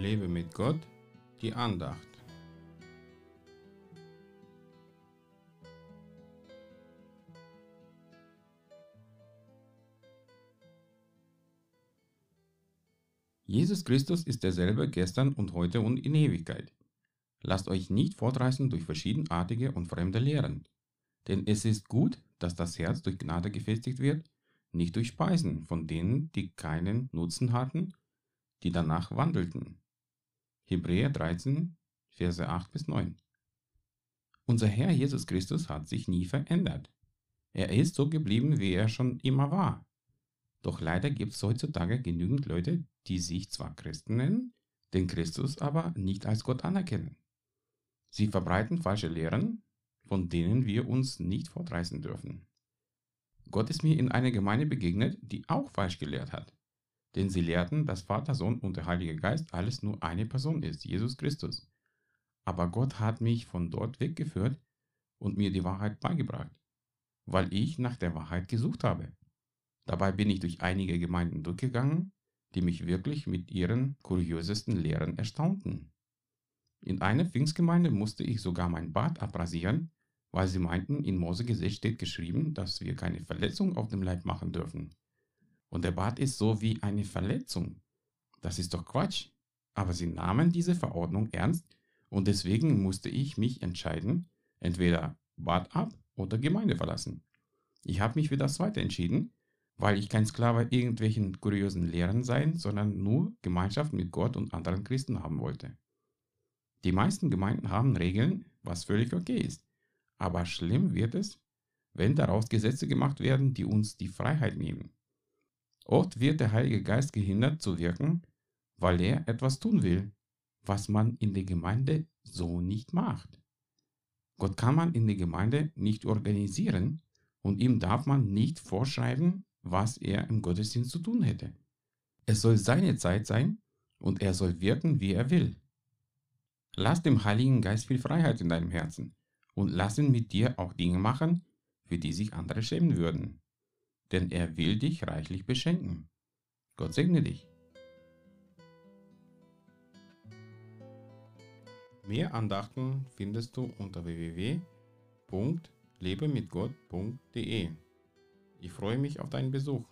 Lebe mit Gott, die Andacht. Jesus Christus ist derselbe gestern und heute und in Ewigkeit. Lasst euch nicht fortreißen durch verschiedenartige und fremde Lehren. Denn es ist gut, dass das Herz durch Gnade gefestigt wird, nicht durch Speisen von denen, die keinen Nutzen hatten, die danach wandelten. Hebräer 13, Verse 8 bis 9. Unser Herr Jesus Christus hat sich nie verändert. Er ist so geblieben, wie er schon immer war. Doch leider gibt es heutzutage genügend Leute, die sich zwar Christen nennen, den Christus aber nicht als Gott anerkennen. Sie verbreiten falsche Lehren, von denen wir uns nicht fortreißen dürfen. Gott ist mir in einer Gemeinde begegnet, die auch falsch gelehrt hat. Denn sie lehrten, dass Vater, Sohn und der Heilige Geist alles nur eine Person ist, Jesus Christus. Aber Gott hat mich von dort weggeführt und mir die Wahrheit beigebracht, weil ich nach der Wahrheit gesucht habe. Dabei bin ich durch einige Gemeinden durchgegangen die mich wirklich mit ihren kuriosesten Lehren erstaunten. In einer Pfingstgemeinde musste ich sogar mein Bart abrasieren, weil sie meinten, in Mose Gesetz steht geschrieben, dass wir keine Verletzung auf dem Leib machen dürfen. Und der Bart ist so wie eine Verletzung. Das ist doch Quatsch. Aber sie nahmen diese Verordnung ernst und deswegen musste ich mich entscheiden, entweder Bart ab oder Gemeinde verlassen. Ich habe mich für das zweite entschieden weil ich kein Sklave irgendwelchen kuriosen Lehren sein, sondern nur Gemeinschaft mit Gott und anderen Christen haben wollte. Die meisten Gemeinden haben Regeln, was völlig okay ist. Aber schlimm wird es, wenn daraus Gesetze gemacht werden, die uns die Freiheit nehmen. Oft wird der Heilige Geist gehindert zu wirken, weil er etwas tun will, was man in der Gemeinde so nicht macht. Gott kann man in der Gemeinde nicht organisieren und ihm darf man nicht vorschreiben, was er im Gottesdienst zu tun hätte. Es soll seine Zeit sein und er soll wirken, wie er will. Lass dem Heiligen Geist viel Freiheit in deinem Herzen und lass ihn mit dir auch Dinge machen, für die sich andere schämen würden. Denn er will dich reichlich beschenken. Gott segne dich. Mehr Andachten findest du unter www.lebemitgott.de. Ich freue mich auf deinen Besuch.